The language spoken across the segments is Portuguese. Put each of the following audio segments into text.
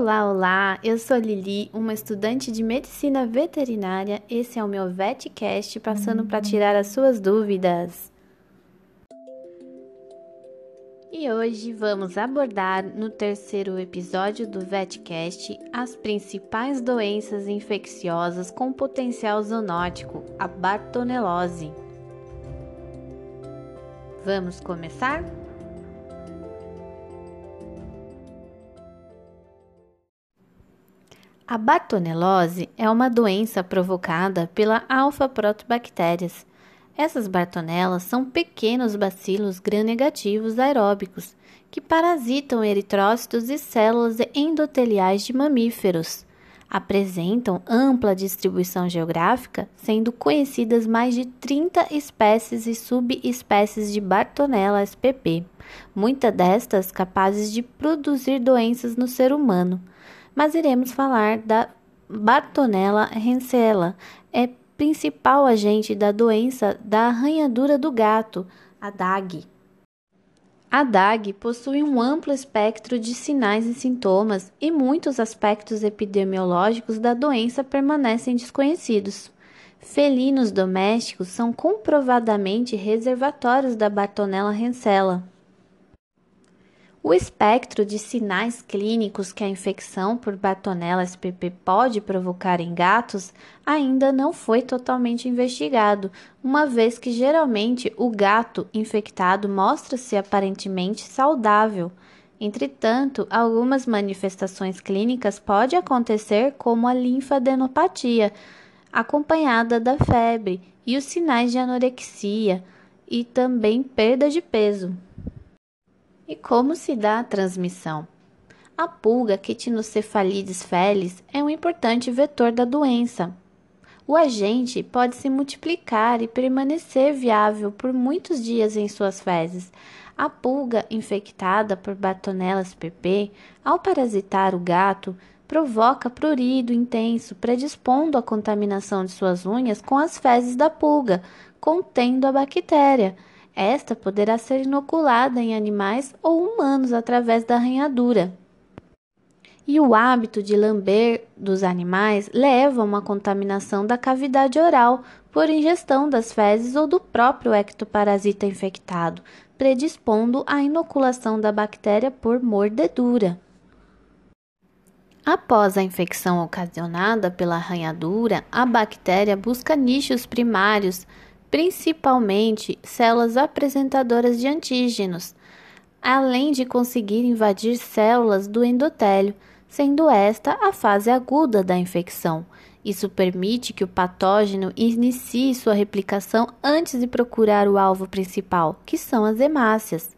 Olá, olá! Eu sou Lili, uma estudante de medicina veterinária. Esse é o meu VetCast, passando para tirar as suas dúvidas. E hoje vamos abordar no terceiro episódio do VetCast as principais doenças infecciosas com potencial zoonótico, a bartonelose. Vamos começar? A bartonelose é uma doença provocada pela alfa-protobactérias. Essas bartonelas são pequenos bacilos gram-negativos aeróbicos que parasitam eritrócitos e células endoteliais de mamíferos. Apresentam ampla distribuição geográfica, sendo conhecidas mais de 30 espécies e subespécies de Bartonella spp, muitas destas capazes de produzir doenças no ser humano mas iremos falar da Bartonella hensela, é principal agente da doença da arranhadura do gato, a DAG. A DAG possui um amplo espectro de sinais e sintomas e muitos aspectos epidemiológicos da doença permanecem desconhecidos. Felinos domésticos são comprovadamente reservatórios da Bartonella hensela. O espectro de sinais clínicos que a infecção por Bartonella spp pode provocar em gatos ainda não foi totalmente investigado, uma vez que geralmente o gato infectado mostra-se aparentemente saudável. Entretanto, algumas manifestações clínicas podem acontecer, como a linfadenopatia, acompanhada da febre, e os sinais de anorexia e também perda de peso. E como se dá a transmissão? A pulga Quitinocephalides felis é um importante vetor da doença. O agente pode se multiplicar e permanecer viável por muitos dias em suas fezes. A pulga infectada por Bartonella spp, ao parasitar o gato, provoca prurido intenso, predispondo à contaminação de suas unhas com as fezes da pulga, contendo a bactéria. Esta poderá ser inoculada em animais ou humanos através da arranhadura. E o hábito de lamber dos animais leva a uma contaminação da cavidade oral por ingestão das fezes ou do próprio ectoparasita infectado, predispondo à inoculação da bactéria por mordedura. Após a infecção ocasionada pela arranhadura, a bactéria busca nichos primários principalmente células apresentadoras de antígenos, além de conseguir invadir células do endotélio, sendo esta a fase aguda da infecção. Isso permite que o patógeno inicie sua replicação antes de procurar o alvo principal, que são as hemácias.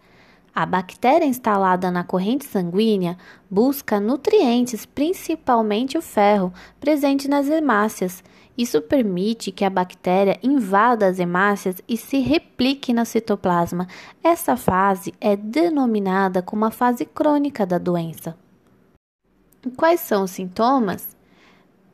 A bactéria instalada na corrente sanguínea busca nutrientes, principalmente o ferro, presente nas hemácias, isso permite que a bactéria invada as hemácias e se replique no citoplasma. Essa fase é denominada como a fase crônica da doença. Quais são os sintomas?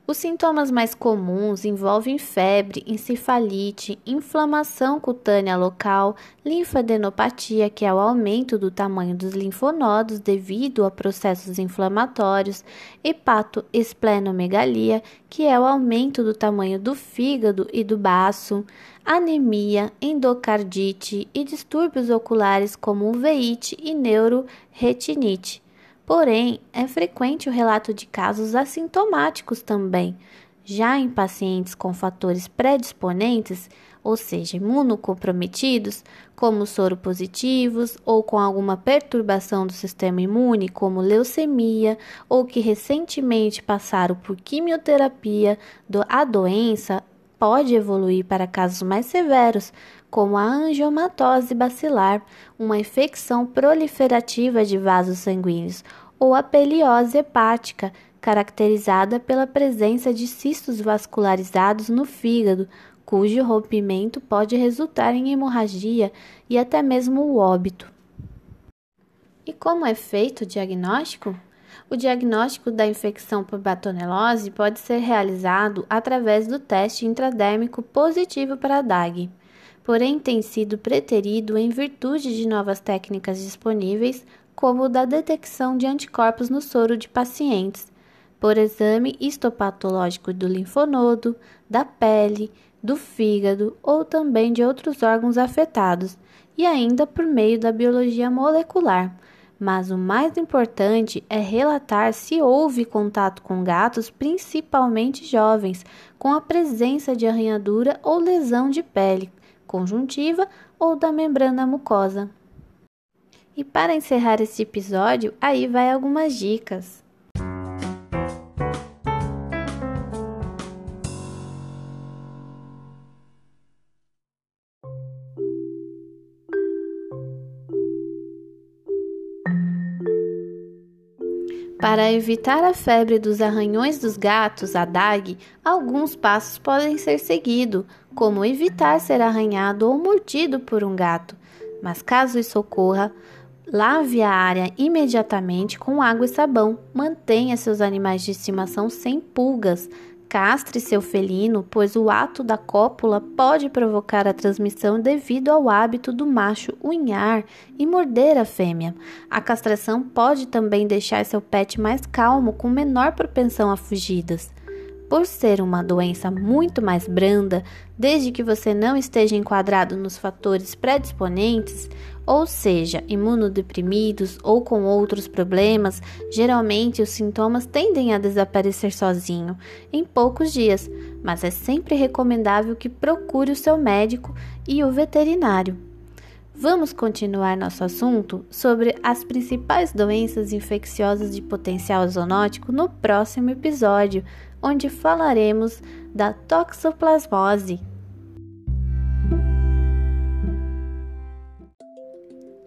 Os sintomas mais comuns envolvem febre, encefalite, inflamação cutânea local, linfadenopatia, que é o aumento do tamanho dos linfonodos devido a processos inflamatórios, hepatoesplenomegalia, que é o aumento do tamanho do fígado e do baço, anemia, endocardite e distúrbios oculares como uveíte e neuroretinite. Porém, é frequente o relato de casos assintomáticos também. Já em pacientes com fatores predisponentes, ou seja, imunocomprometidos, como soropositivos ou com alguma perturbação do sistema imune, como leucemia, ou que recentemente passaram por quimioterapia, a doença pode evoluir para casos mais severos, como a angiomatose bacilar, uma infecção proliferativa de vasos sanguíneos, ou a peliose hepática, caracterizada pela presença de cistos vascularizados no fígado, cujo rompimento pode resultar em hemorragia e até mesmo o óbito. E como é feito o diagnóstico? O diagnóstico da infecção por batonelose pode ser realizado através do teste intradérmico positivo para a DAG, porém tem sido preterido em virtude de novas técnicas disponíveis, como da detecção de anticorpos no soro de pacientes, por exame histopatológico do linfonodo, da pele, do fígado ou também de outros órgãos afetados, e ainda por meio da biologia molecular. Mas o mais importante é relatar se houve contato com gatos, principalmente jovens, com a presença de arranhadura ou lesão de pele, conjuntiva ou da membrana mucosa. E para encerrar esse episódio, aí vai algumas dicas. Para evitar a febre dos arranhões dos gatos, a DAG, alguns passos podem ser seguidos, como evitar ser arranhado ou mordido por um gato. Mas caso isso ocorra, lave a área imediatamente com água e sabão. Mantenha seus animais de estimação sem pulgas. Castre seu felino, pois o ato da cópula pode provocar a transmissão devido ao hábito do macho unhar e morder a fêmea. A castração pode também deixar seu pet mais calmo, com menor propensão a fugidas. Por ser uma doença muito mais branda, desde que você não esteja enquadrado nos fatores predisponentes, ou seja, imunodeprimidos ou com outros problemas, geralmente os sintomas tendem a desaparecer sozinho em poucos dias, mas é sempre recomendável que procure o seu médico e o veterinário. Vamos continuar nosso assunto sobre as principais doenças infecciosas de potencial zoonótico no próximo episódio, onde falaremos da toxoplasmose.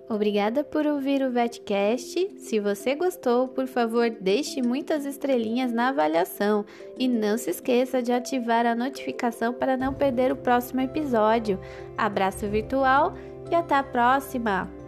Obrigada por ouvir o VetCast. Se você gostou, por favor, deixe muitas estrelinhas na avaliação e não se esqueça de ativar a notificação para não perder o próximo episódio. Abraço virtual e até a próxima!